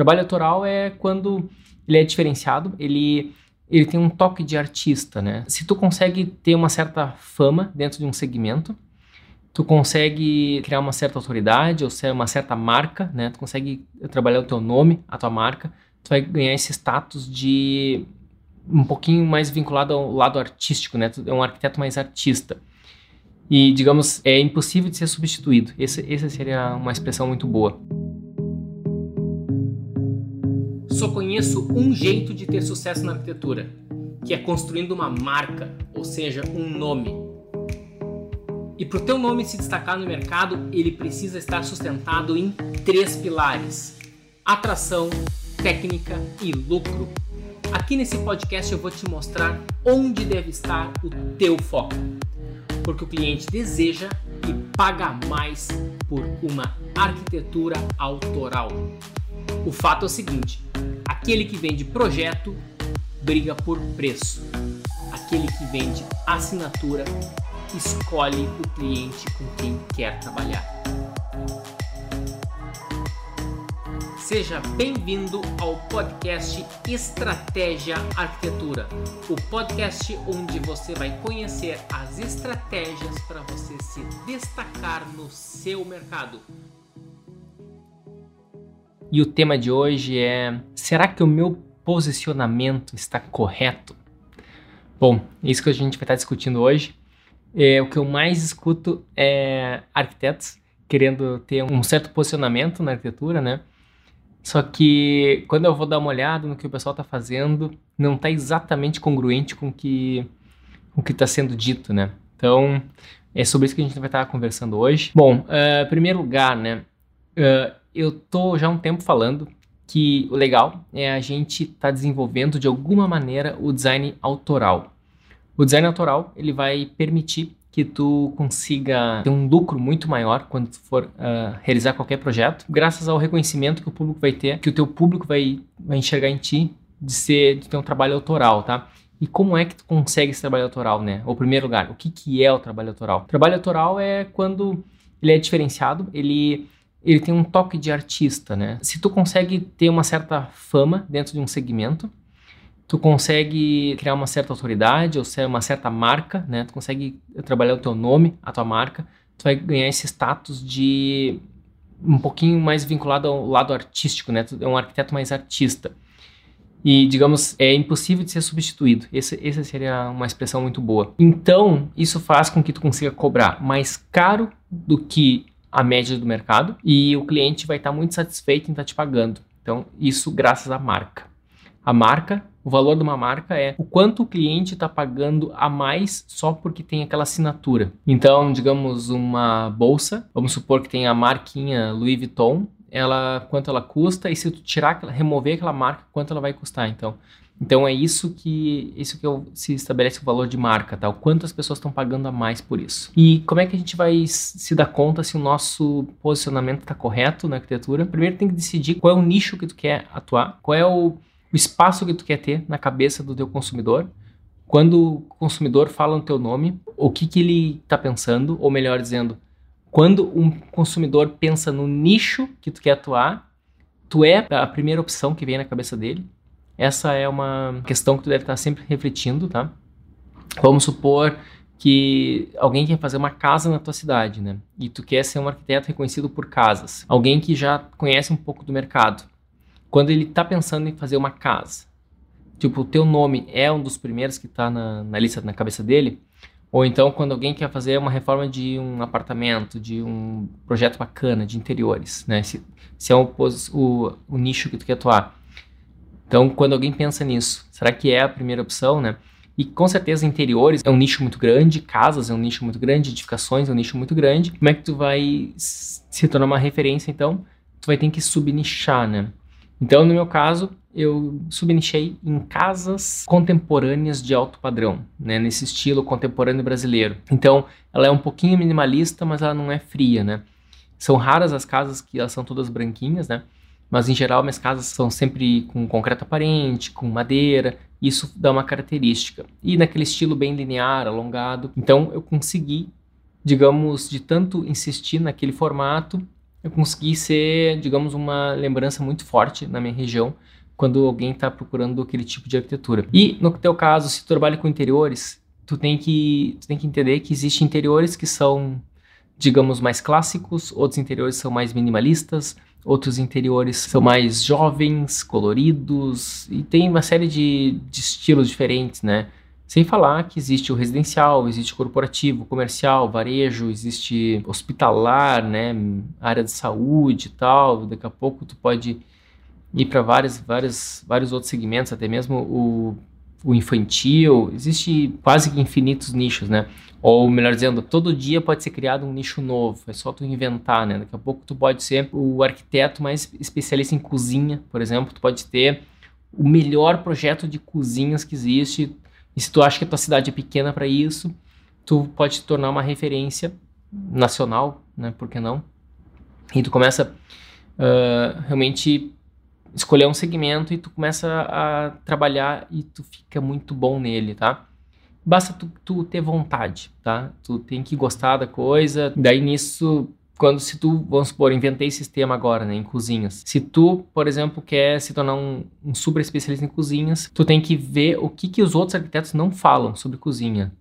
Trabalho autoral é quando ele é diferenciado, ele ele tem um toque de artista, né? Se tu consegue ter uma certa fama dentro de um segmento, tu consegue criar uma certa autoridade ou ser uma certa marca, né? Tu consegue trabalhar o teu nome, a tua marca, tu vai ganhar esse status de um pouquinho mais vinculado ao lado artístico, né? Tu é um arquiteto mais artista. E, digamos, é impossível de ser substituído. Esse, essa seria uma expressão muito boa. Só conheço um jeito de ter sucesso na arquitetura, que é construindo uma marca, ou seja, um nome. E para o teu nome se destacar no mercado, ele precisa estar sustentado em três pilares: atração, técnica e lucro. Aqui nesse podcast eu vou te mostrar onde deve estar o teu foco, porque o cliente deseja e paga mais por uma arquitetura autoral. O fato é o seguinte: aquele que vende projeto briga por preço. Aquele que vende assinatura escolhe o cliente com quem quer trabalhar. Seja bem-vindo ao podcast Estratégia Arquitetura, o podcast onde você vai conhecer as estratégias para você se destacar no seu mercado. E o tema de hoje é: será que o meu posicionamento está correto? Bom, isso que a gente vai estar discutindo hoje. É, o que eu mais escuto é arquitetos querendo ter um certo posicionamento na arquitetura, né? Só que quando eu vou dar uma olhada no que o pessoal está fazendo, não está exatamente congruente com que, o que está sendo dito, né? Então, é sobre isso que a gente vai estar conversando hoje. Bom, uh, primeiro lugar, né? Uh, eu tô já há um tempo falando que o legal é a gente tá desenvolvendo de alguma maneira o design autoral. O design autoral ele vai permitir que tu consiga ter um lucro muito maior quando tu for uh, realizar qualquer projeto, graças ao reconhecimento que o público vai ter, que o teu público vai, vai enxergar em ti de ser de ter um trabalho autoral, tá? E como é que tu consegue esse trabalho autoral, né? O primeiro lugar, o que, que é o trabalho autoral? Trabalho autoral é quando ele é diferenciado, ele ele tem um toque de artista, né? Se tu consegue ter uma certa fama dentro de um segmento, tu consegue criar uma certa autoridade ou ser uma certa marca, né? Tu consegue trabalhar o teu nome, a tua marca, tu vai ganhar esse status de um pouquinho mais vinculado ao lado artístico, né? Tu é um arquiteto mais artista. E, digamos, é impossível de ser substituído. Esse, essa seria uma expressão muito boa. Então, isso faz com que tu consiga cobrar mais caro do que a média do mercado e o cliente vai estar muito satisfeito em estar te pagando. Então, isso graças à marca. A marca, o valor de uma marca é o quanto o cliente está pagando a mais só porque tem aquela assinatura. Então, digamos, uma bolsa, vamos supor que tem a marquinha Louis Vuitton, ela quanto ela custa e se tu tirar, remover aquela marca, quanto ela vai custar. Então, então é isso que isso que eu, se estabelece o valor de marca, tá? O quanto as pessoas estão pagando a mais por isso. E como é que a gente vai se dar conta se o nosso posicionamento está correto na arquitetura? Primeiro tem que decidir qual é o nicho que tu quer atuar, qual é o, o espaço que tu quer ter na cabeça do teu consumidor. Quando o consumidor fala no teu nome, o que, que ele está pensando, ou melhor dizendo, quando um consumidor pensa no nicho que tu quer atuar, tu é a primeira opção que vem na cabeça dele. Essa é uma questão que tu deve estar sempre refletindo, tá? Vamos supor que alguém quer fazer uma casa na tua cidade, né? E tu quer ser um arquiteto reconhecido por casas. Alguém que já conhece um pouco do mercado. Quando ele está pensando em fazer uma casa, tipo, o teu nome é um dos primeiros que está na, na lista na cabeça dele, ou então quando alguém quer fazer uma reforma de um apartamento, de um projeto bacana, de interiores, né? Se, se é o, o, o nicho que tu quer atuar. Então, quando alguém pensa nisso, será que é a primeira opção, né? E com certeza interiores é um nicho muito grande, casas é um nicho muito grande, edificações é um nicho muito grande. Como é que tu vai se tornar uma referência então? Tu vai ter que subnichar, né? Então, no meu caso, eu subnichei em casas contemporâneas de alto padrão, né, nesse estilo contemporâneo brasileiro. Então, ela é um pouquinho minimalista, mas ela não é fria, né? São raras as casas que elas são todas branquinhas, né? Mas em geral minhas casas são sempre com concreto aparente, com madeira, isso dá uma característica. E naquele estilo bem linear, alongado. Então eu consegui, digamos, de tanto insistir naquele formato, eu consegui ser, digamos, uma lembrança muito forte na minha região quando alguém está procurando aquele tipo de arquitetura. E no teu caso, se tu trabalha com interiores, tu tem que, tu tem que entender que existem interiores que são, digamos, mais clássicos, outros interiores são mais minimalistas, outros interiores são mais jovens, coloridos, e tem uma série de, de estilos diferentes, né? Sem falar que existe o residencial, existe o corporativo, comercial, varejo, existe hospitalar, né, área de saúde e tal. Daqui a pouco tu pode ir para vários, vários, vários outros segmentos, até mesmo o, o infantil. Existe quase que infinitos nichos, né? Ou melhor dizendo, todo dia pode ser criado um nicho novo, é só tu inventar, né? Daqui a pouco tu pode ser o arquiteto mais especialista em cozinha, por exemplo, tu pode ter o melhor projeto de cozinhas que existe, e se tu acha que a tua cidade é pequena para isso, tu pode te tornar uma referência nacional, né? Por que não? E tu começa uh, realmente escolher um segmento e tu começa a trabalhar e tu fica muito bom nele, tá? Basta tu, tu ter vontade, tá? Tu tem que gostar da coisa. Daí nisso quando se tu, vamos supor, inventei sistema agora, né, em cozinhas. Se tu, por exemplo, quer se tornar um, um super especialista em cozinhas, tu tem que ver o que, que os outros arquitetos não falam sobre cozinha.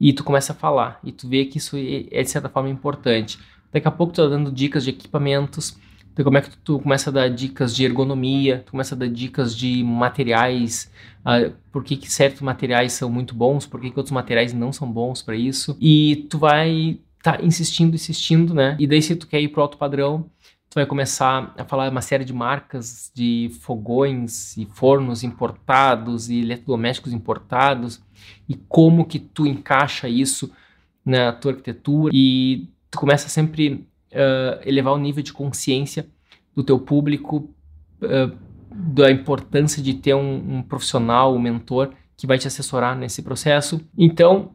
E tu começa a falar, e tu vê que isso é, é de certa forma importante. Daqui a pouco tu tá dando dicas de equipamentos, então, como é que tu, tu, começa a dar dicas de ergonomia, tu começa a dar dicas de materiais, uh, por que, que certos materiais são muito bons, por que, que outros materiais não são bons para isso. E tu vai tá insistindo, insistindo, né? E daí se tu quer ir pro alto padrão, tu vai começar a falar uma série de marcas de fogões e fornos importados e eletrodomésticos importados e como que tu encaixa isso na tua arquitetura e tu começa sempre uh, elevar o nível de consciência do teu público uh, da importância de ter um, um profissional, um mentor que vai te assessorar nesse processo. Então,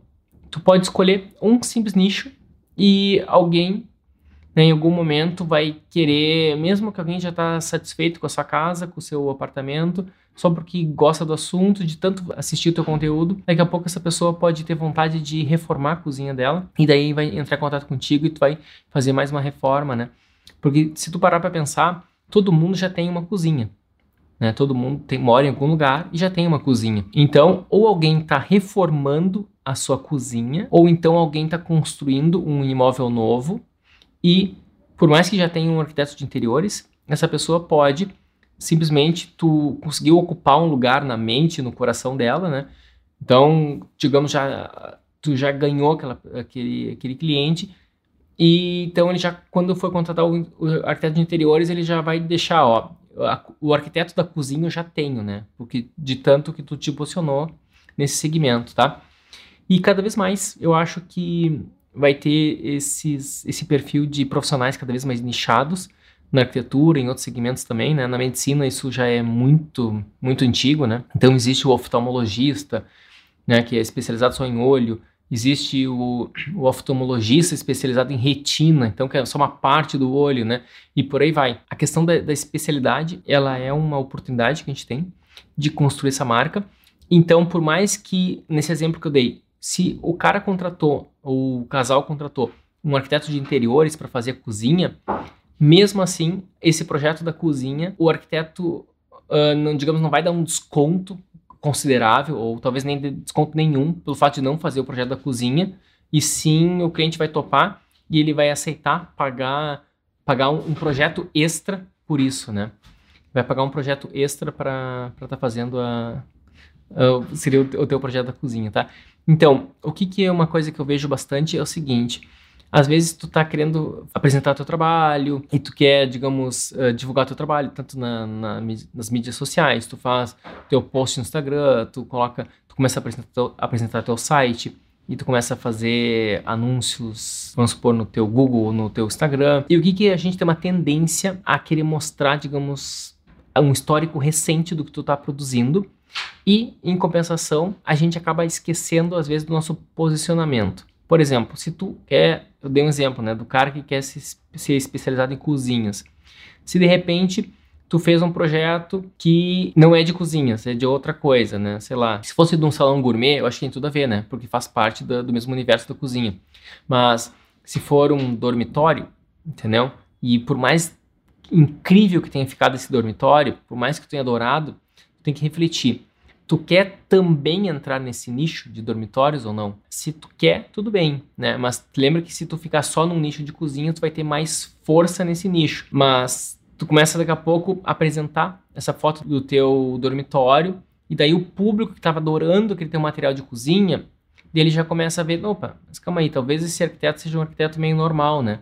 tu pode escolher um simples nicho e alguém né, em algum momento vai querer, mesmo que alguém já está satisfeito com a sua casa, com o seu apartamento, só porque gosta do assunto, de tanto assistir o teu conteúdo, daqui a pouco essa pessoa pode ter vontade de reformar a cozinha dela, e daí vai entrar em contato contigo e tu vai fazer mais uma reforma, né? Porque se tu parar para pensar, todo mundo já tem uma cozinha. Né? Todo mundo tem, mora em algum lugar e já tem uma cozinha. Então, ou alguém está reformando a sua cozinha, ou então alguém está construindo um imóvel novo e, por mais que já tenha um arquiteto de interiores, essa pessoa pode simplesmente tu conseguiu ocupar um lugar na mente, no coração dela, né? Então, digamos já tu já ganhou aquela, aquele, aquele cliente e então ele já quando for contratar o, o arquiteto de interiores ele já vai deixar ó a, o arquiteto da cozinha eu já tenho, né? Porque de tanto que tu te posicionou nesse segmento, tá? E cada vez mais eu acho que vai ter esses, esse perfil de profissionais cada vez mais nichados na arquitetura, em outros segmentos também, né? Na medicina isso já é muito, muito antigo, né? Então existe o oftalmologista, né? Que é especializado só em olho. Existe o, o oftalmologista especializado em retina, então que é só uma parte do olho, né? E por aí vai. A questão da, da especialidade, ela é uma oportunidade que a gente tem de construir essa marca. Então, por mais que, nesse exemplo que eu dei, se o cara contratou, ou o casal contratou um arquiteto de interiores para fazer a cozinha, mesmo assim, esse projeto da cozinha, o arquiteto, uh, não, digamos, não vai dar um desconto considerável, ou talvez nem desconto nenhum, pelo fato de não fazer o projeto da cozinha, e sim o cliente vai topar e ele vai aceitar pagar, pagar um, um projeto extra por isso, né? Vai pagar um projeto extra para estar tá fazendo a, seria o, o teu projeto da cozinha, tá? Então, o que, que é uma coisa que eu vejo bastante é o seguinte, às vezes tu tá querendo apresentar teu trabalho e tu quer, digamos, uh, divulgar teu trabalho tanto na, na, nas mídias sociais, tu faz teu post no Instagram, tu coloca, tu começa a apresentar teu, apresentar teu site e tu começa a fazer anúncios, vamos supor, no teu Google, no teu Instagram. E o que que a gente tem uma tendência a querer mostrar, digamos, um histórico recente do que tu tá produzindo e, em compensação, a gente acaba esquecendo, às vezes, do nosso posicionamento. Por exemplo, se tu quer, eu dei um exemplo, né, do cara que quer se, ser especializado em cozinhas. Se de repente tu fez um projeto que não é de cozinhas, é de outra coisa, né? Sei lá, se fosse de um salão gourmet, eu acho que tem tudo a ver, né? Porque faz parte do, do mesmo universo da cozinha. Mas se for um dormitório, entendeu? E por mais incrível que tenha ficado esse dormitório, por mais que tu tenha adorado, tu tem que refletir. Tu quer também entrar nesse nicho de dormitórios ou não? Se tu quer, tudo bem, né? Mas lembra que se tu ficar só num nicho de cozinha, tu vai ter mais força nesse nicho. Mas tu começa daqui a pouco a apresentar essa foto do teu dormitório e daí o público que estava adorando aquele teu material de cozinha, ele já começa a ver, opa, mas calma aí, talvez esse arquiteto seja um arquiteto meio normal, né?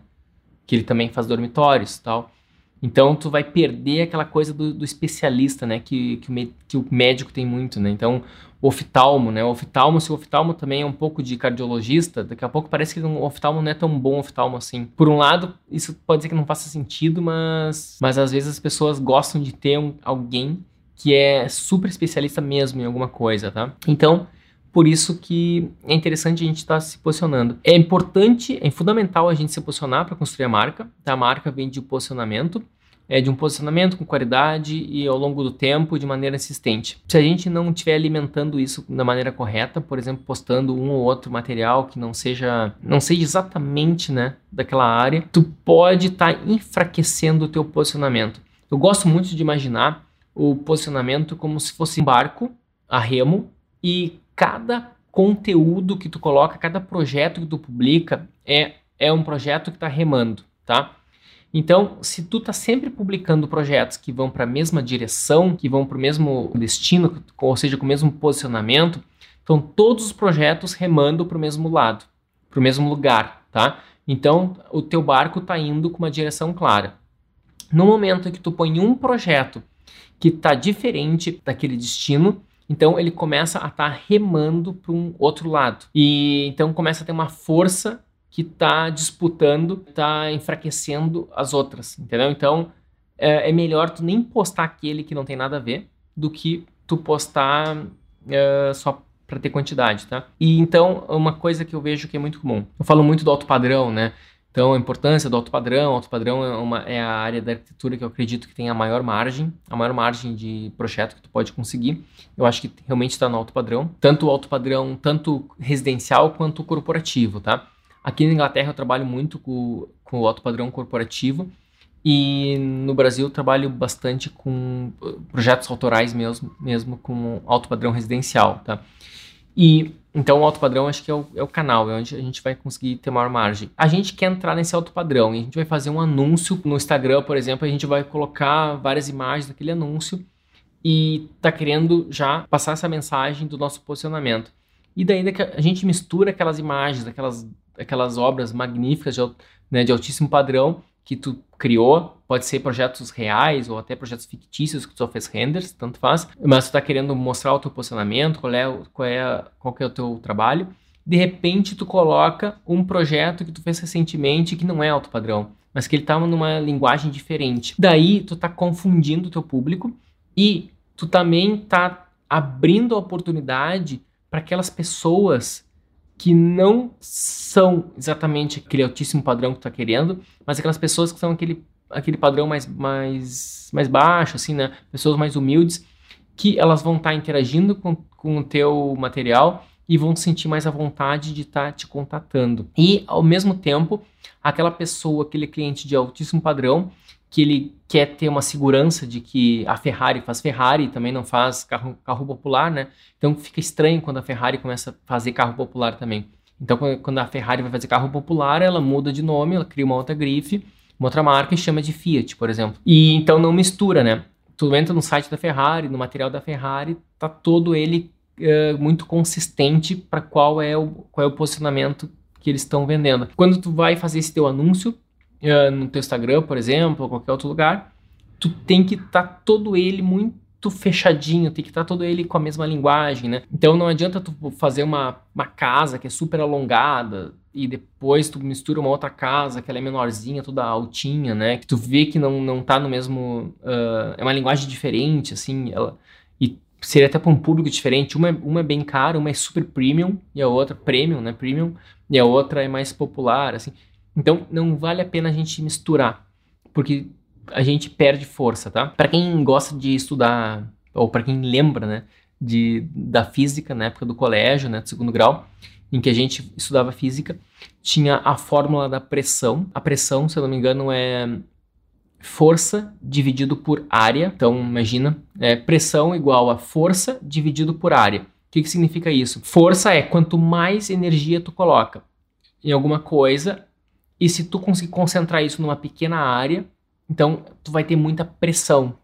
Que ele também faz dormitórios, tal. Então tu vai perder aquela coisa do, do especialista, né? Que, que o, que, o, médico tem muito, né? Então, o oftalmo, né? O oftalmo, se o oftalmo também é um pouco de cardiologista, daqui a pouco parece que o oftalmo não é tão bom oftalmo assim. Por um lado, isso pode ser que não faça sentido, mas, mas às vezes as pessoas gostam de ter um, alguém que é super especialista mesmo em alguma coisa, tá? Então, por isso que é interessante a gente estar tá se posicionando. É importante, é fundamental a gente se posicionar para construir a marca. Tá? A marca vem de posicionamento, é de um posicionamento com qualidade e ao longo do tempo de maneira insistente. Se a gente não estiver alimentando isso da maneira correta, por exemplo, postando um ou outro material que não seja não seja exatamente, né, daquela área, tu pode estar tá enfraquecendo o teu posicionamento. Eu gosto muito de imaginar o posicionamento como se fosse um barco a remo e cada conteúdo que tu coloca, cada projeto que tu publica é, é um projeto que está remando, tá? Então, se tu tá sempre publicando projetos que vão para a mesma direção, que vão para o mesmo destino, ou seja, com o mesmo posicionamento, então todos os projetos remando para o mesmo lado, para o mesmo lugar, tá? Então, o teu barco está indo com uma direção clara. No momento em que tu põe um projeto que está diferente daquele destino, então ele começa a estar tá remando para um outro lado. E então começa a ter uma força que está disputando, está enfraquecendo as outras, entendeu? Então é, é, melhor tu nem postar aquele que não tem nada a ver do que tu postar é, só para ter quantidade, tá? E então uma coisa que eu vejo que é muito comum, eu falo muito do alto padrão, né? Então, a importância do alto padrão, alto padrão é, uma, é a área da arquitetura que eu acredito que tem a maior margem, a maior margem de projeto que tu pode conseguir. Eu acho que realmente está no alto padrão, tanto o alto padrão, tanto residencial quanto corporativo, tá? Aqui na Inglaterra eu trabalho muito com, com o alto padrão corporativo e no Brasil eu trabalho bastante com projetos autorais mesmo, mesmo com alto padrão residencial, tá? E então o alto padrão acho que é o, é o canal, é onde a gente vai conseguir ter maior margem. A gente quer entrar nesse alto padrão e a gente vai fazer um anúncio no Instagram, por exemplo, a gente vai colocar várias imagens daquele anúncio e tá querendo já passar essa mensagem do nosso posicionamento. E daí a gente mistura aquelas imagens, aquelas, aquelas obras magníficas de, né, de altíssimo padrão que tu criou, pode ser projetos reais ou até projetos fictícios que tu só fez renders, tanto faz, mas tu está querendo mostrar o teu posicionamento, qual é, qual é, qual é o teu trabalho, de repente tu coloca um projeto que tu fez recentemente que não é alto padrão, mas que ele está numa linguagem diferente. Daí tu está confundindo o teu público e tu também está abrindo a oportunidade para aquelas pessoas que não são exatamente aquele altíssimo padrão que tu tá querendo, mas aquelas pessoas que são aquele, aquele padrão mais, mais, mais baixo, assim, né? Pessoas mais humildes, que elas vão estar tá interagindo com, com o teu material e vão sentir mais a vontade de estar tá te contatando. E, ao mesmo tempo, aquela pessoa, aquele cliente de altíssimo padrão, que ele quer ter uma segurança de que a Ferrari faz Ferrari, também não faz carro, carro popular, né? Então fica estranho quando a Ferrari começa a fazer carro popular também. Então quando a Ferrari vai fazer carro popular, ela muda de nome, ela cria uma outra grife, uma outra marca e chama de Fiat, por exemplo. E então não mistura, né? Tu entra no site da Ferrari, no material da Ferrari, tá todo ele uh, muito consistente para qual é o qual é o posicionamento que eles estão vendendo. Quando tu vai fazer esse teu anúncio, uh, no teu Instagram, por exemplo, ou qualquer outro lugar, tu tem que estar tá todo ele muito fechadinho, tem que estar tá todo ele com a mesma linguagem, né? Então não adianta tu fazer uma, uma casa que é super alongada e depois tu mistura uma outra casa que ela é menorzinha, toda altinha, né? Que tu vê que não, não tá no mesmo... Uh, é uma linguagem diferente, assim, ela... E seria até para um público diferente. Uma, é, uma é bem cara, uma é super premium e a outra premium, né? Premium e a outra é mais popular, assim. Então não vale a pena a gente misturar, porque a gente perde força, tá? Para quem gosta de estudar ou para quem lembra, né, de, da física na época do colégio, né, do segundo grau, em que a gente estudava física, tinha a fórmula da pressão. A pressão, se eu não me engano, é força dividido por área. Então, imagina, é pressão igual a força dividido por área. O que, que significa isso? Força é quanto mais energia tu coloca em alguma coisa, e se tu conseguir concentrar isso numa pequena área, então tu vai ter muita pressão.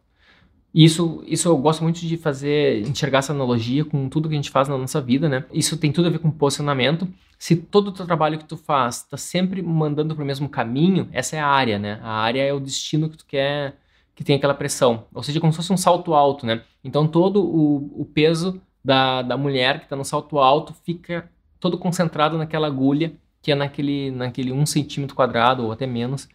Isso, isso eu gosto muito de fazer, enxergar essa analogia com tudo que a gente faz na nossa vida, né? Isso tem tudo a ver com posicionamento. Se todo o teu trabalho que tu faz está sempre mandando para o mesmo caminho, essa é a área, né? A área é o destino que tu quer que tem aquela pressão. Ou seja, como se fosse um salto alto, né? Então todo o, o peso da, da mulher que está no salto alto fica todo concentrado naquela agulha que é naquele, naquele um centímetro quadrado ou até menos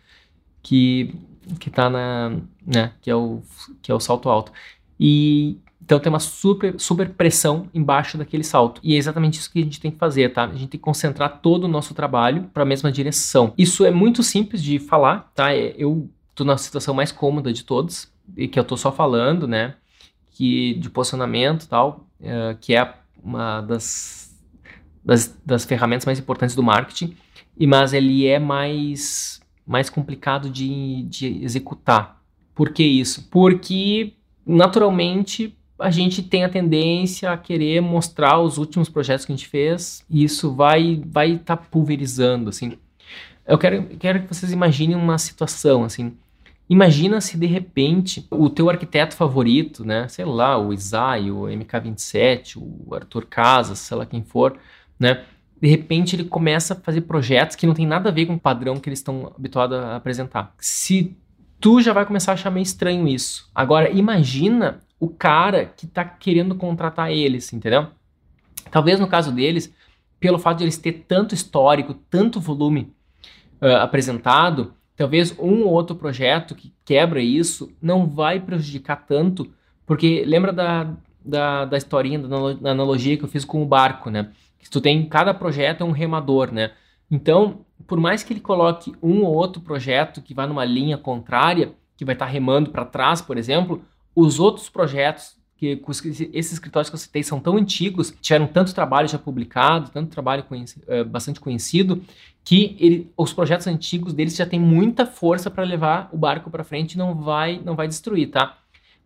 que que tá na, né, que é o que é o salto alto. E então tem uma super super pressão embaixo daquele salto. E é exatamente isso que a gente tem que fazer, tá? A gente tem que concentrar todo o nosso trabalho para a mesma direção. Isso é muito simples de falar, tá? É, eu tô na situação mais cômoda de todos, e que eu tô só falando, né? Que de posicionamento e tal, é, que é uma das, das, das ferramentas mais importantes do marketing, e mas ele é mais mais complicado de, de executar. Por que isso? Porque, naturalmente, a gente tem a tendência a querer mostrar os últimos projetos que a gente fez e isso vai vai estar tá pulverizando, assim. Eu quero, quero que vocês imaginem uma situação, assim. Imagina se de repente o teu arquiteto favorito, né, sei lá, o Isai, o MK27, o Arthur Casas, sei lá quem for, né, de repente ele começa a fazer projetos que não tem nada a ver com o padrão que eles estão habituados a apresentar. Se tu já vai começar a achar meio estranho isso. Agora imagina o cara que está querendo contratar eles, entendeu? Talvez no caso deles, pelo fato de eles ter tanto histórico, tanto volume uh, apresentado, talvez um ou outro projeto que quebra isso não vai prejudicar tanto, porque lembra da, da, da historinha, da analogia que eu fiz com o barco, né? que tu tem cada projeto é um remador, né? Então, por mais que ele coloque um ou outro projeto que vai numa linha contrária, que vai estar tá remando para trás, por exemplo, os outros projetos que esses escritórios que eu citei são tão antigos, tiveram tanto trabalho já publicado, tanto trabalho conheci, uh, bastante conhecido, que ele, os projetos antigos deles já têm muita força para levar o barco para frente e não vai, não vai destruir, tá?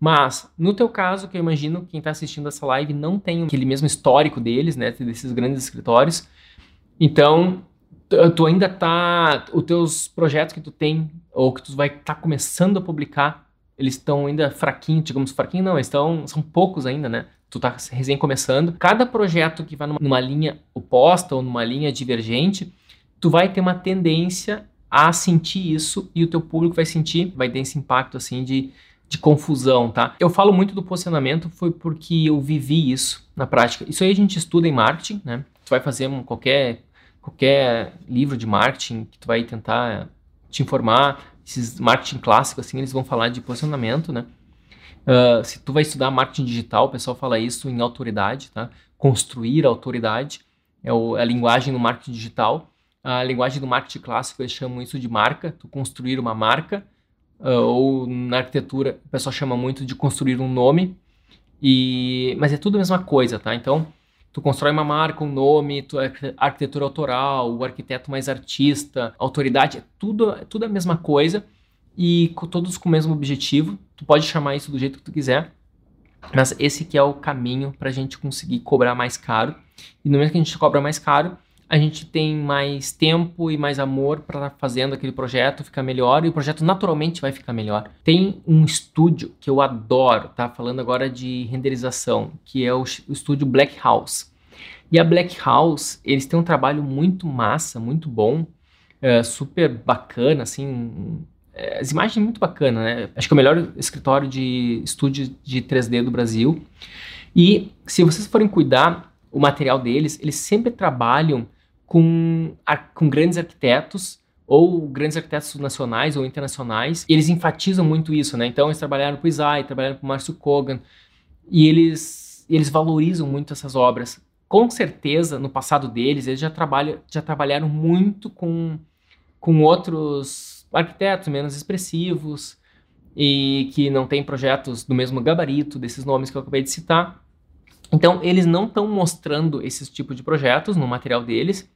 Mas, no teu caso, que eu imagino quem está assistindo essa live não tem aquele mesmo histórico deles, né, desses grandes escritórios. Então, tu ainda tá, os teus projetos que tu tem ou que tu vai estar tá começando a publicar, eles estão ainda fraquinhos, digamos fraquinho não, eles estão são poucos ainda, né? Tu tá recém começando. Cada projeto que vai numa, numa linha oposta ou numa linha divergente, tu vai ter uma tendência a sentir isso e o teu público vai sentir, vai ter esse impacto assim de de confusão, tá? Eu falo muito do posicionamento foi porque eu vivi isso na prática. Isso aí a gente estuda em marketing, né? Tu vai fazer um, qualquer qualquer livro de marketing que tu vai tentar te informar, esses marketing clássicos assim, eles vão falar de posicionamento, né? Uh, se tu vai estudar marketing digital, o pessoal fala isso em autoridade, tá? Construir autoridade é, o, é a linguagem no marketing digital. A linguagem do marketing clássico, eles chamam isso de marca, tu construir uma marca ou na arquitetura o pessoal chama muito de construir um nome, e mas é tudo a mesma coisa, tá? Então, tu constrói uma marca, um nome, tu, arquitetura autoral, o arquiteto mais artista, autoridade, é tudo, é tudo a mesma coisa e com, todos com o mesmo objetivo. Tu pode chamar isso do jeito que tu quiser, mas esse que é o caminho para a gente conseguir cobrar mais caro. E no momento que a gente cobra mais caro, a gente tem mais tempo e mais amor para estar tá fazendo aquele projeto ficar melhor e o projeto naturalmente vai ficar melhor. Tem um estúdio que eu adoro, tá? Falando agora de renderização, que é o, estúdio Black House. E a Black House, eles têm um trabalho muito massa, muito bom, é, super bacana, assim, é, as imagens muito bacana, né? Acho que é o melhor escritório de estúdio de 3D do Brasil. E se vocês forem cuidar o material deles, eles sempre trabalham com, com grandes arquitetos ou grandes arquitetos nacionais ou internacionais. eles enfatizam muito isso, né? Então eles trabalharam com o Isai, trabalharam com o Márcio Kogan e eles eles valorizam muito essas obras. Com certeza, no passado deles, eles já já trabalharam muito com com outros arquitetos menos expressivos e que não têm projetos do mesmo gabarito desses nomes que eu acabei de citar. Então, eles não estão mostrando esses tipos de projetos no material deles,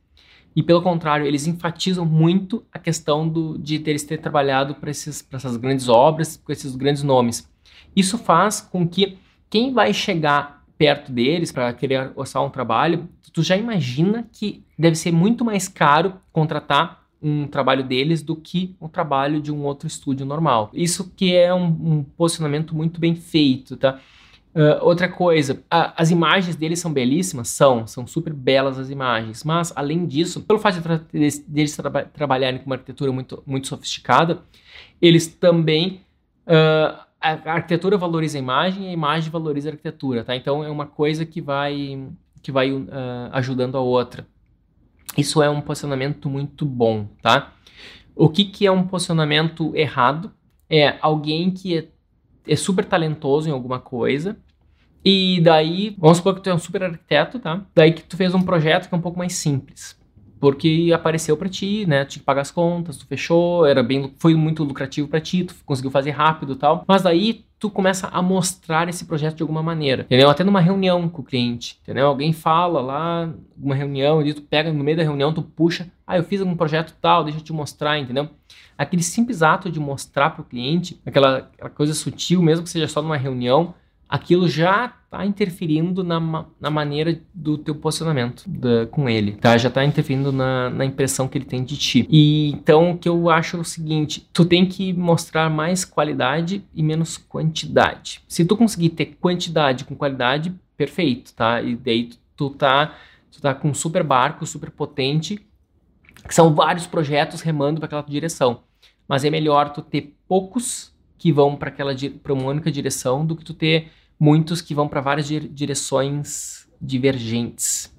e pelo contrário, eles enfatizam muito a questão do, de eles ter trabalhado para essas grandes obras, com esses grandes nomes. Isso faz com que quem vai chegar perto deles para querer orçar um trabalho, tu já imagina que deve ser muito mais caro contratar um trabalho deles do que o trabalho de um outro estúdio normal. Isso que é um, um posicionamento muito bem feito, tá? Uh, outra coisa, a, as imagens deles são belíssimas? São, são super belas as imagens, mas além disso, pelo fato de deles, deles tra trabalharem com uma arquitetura muito, muito sofisticada, eles também. Uh, a arquitetura valoriza a imagem e a imagem valoriza a arquitetura, tá? Então é uma coisa que vai, que vai uh, ajudando a outra. Isso é um posicionamento muito bom, tá? O que, que é um posicionamento errado? É alguém que é, é super talentoso em alguma coisa, e daí, vamos supor que tu é um super arquiteto, tá? Daí que tu fez um projeto que é um pouco mais simples. Porque apareceu para ti, né? Tinha que pagar as contas, tu fechou, era bem, foi muito lucrativo para ti, tu conseguiu fazer rápido e tal. Mas daí tu começa a mostrar esse projeto de alguma maneira, entendeu? Até numa reunião com o cliente, entendeu? Alguém fala lá, uma reunião, e tu pega no meio da reunião, tu puxa, ah, eu fiz um projeto tal, deixa eu te mostrar, entendeu? Aquele simples ato de mostrar para o cliente, aquela, aquela coisa sutil, mesmo que seja só numa reunião, aquilo já está interferindo na, na maneira do teu posicionamento da, com ele, tá? Já está interferindo na, na impressão que ele tem de ti. E então o que eu acho é o seguinte: tu tem que mostrar mais qualidade e menos quantidade. Se tu conseguir ter quantidade com qualidade, perfeito, tá? E daí tu, tu tá tu tá com um super barco, super potente, que são vários projetos remando para aquela direção. Mas é melhor tu ter poucos que vão para aquela para uma única direção do que tu ter muitos que vão para várias direções divergentes.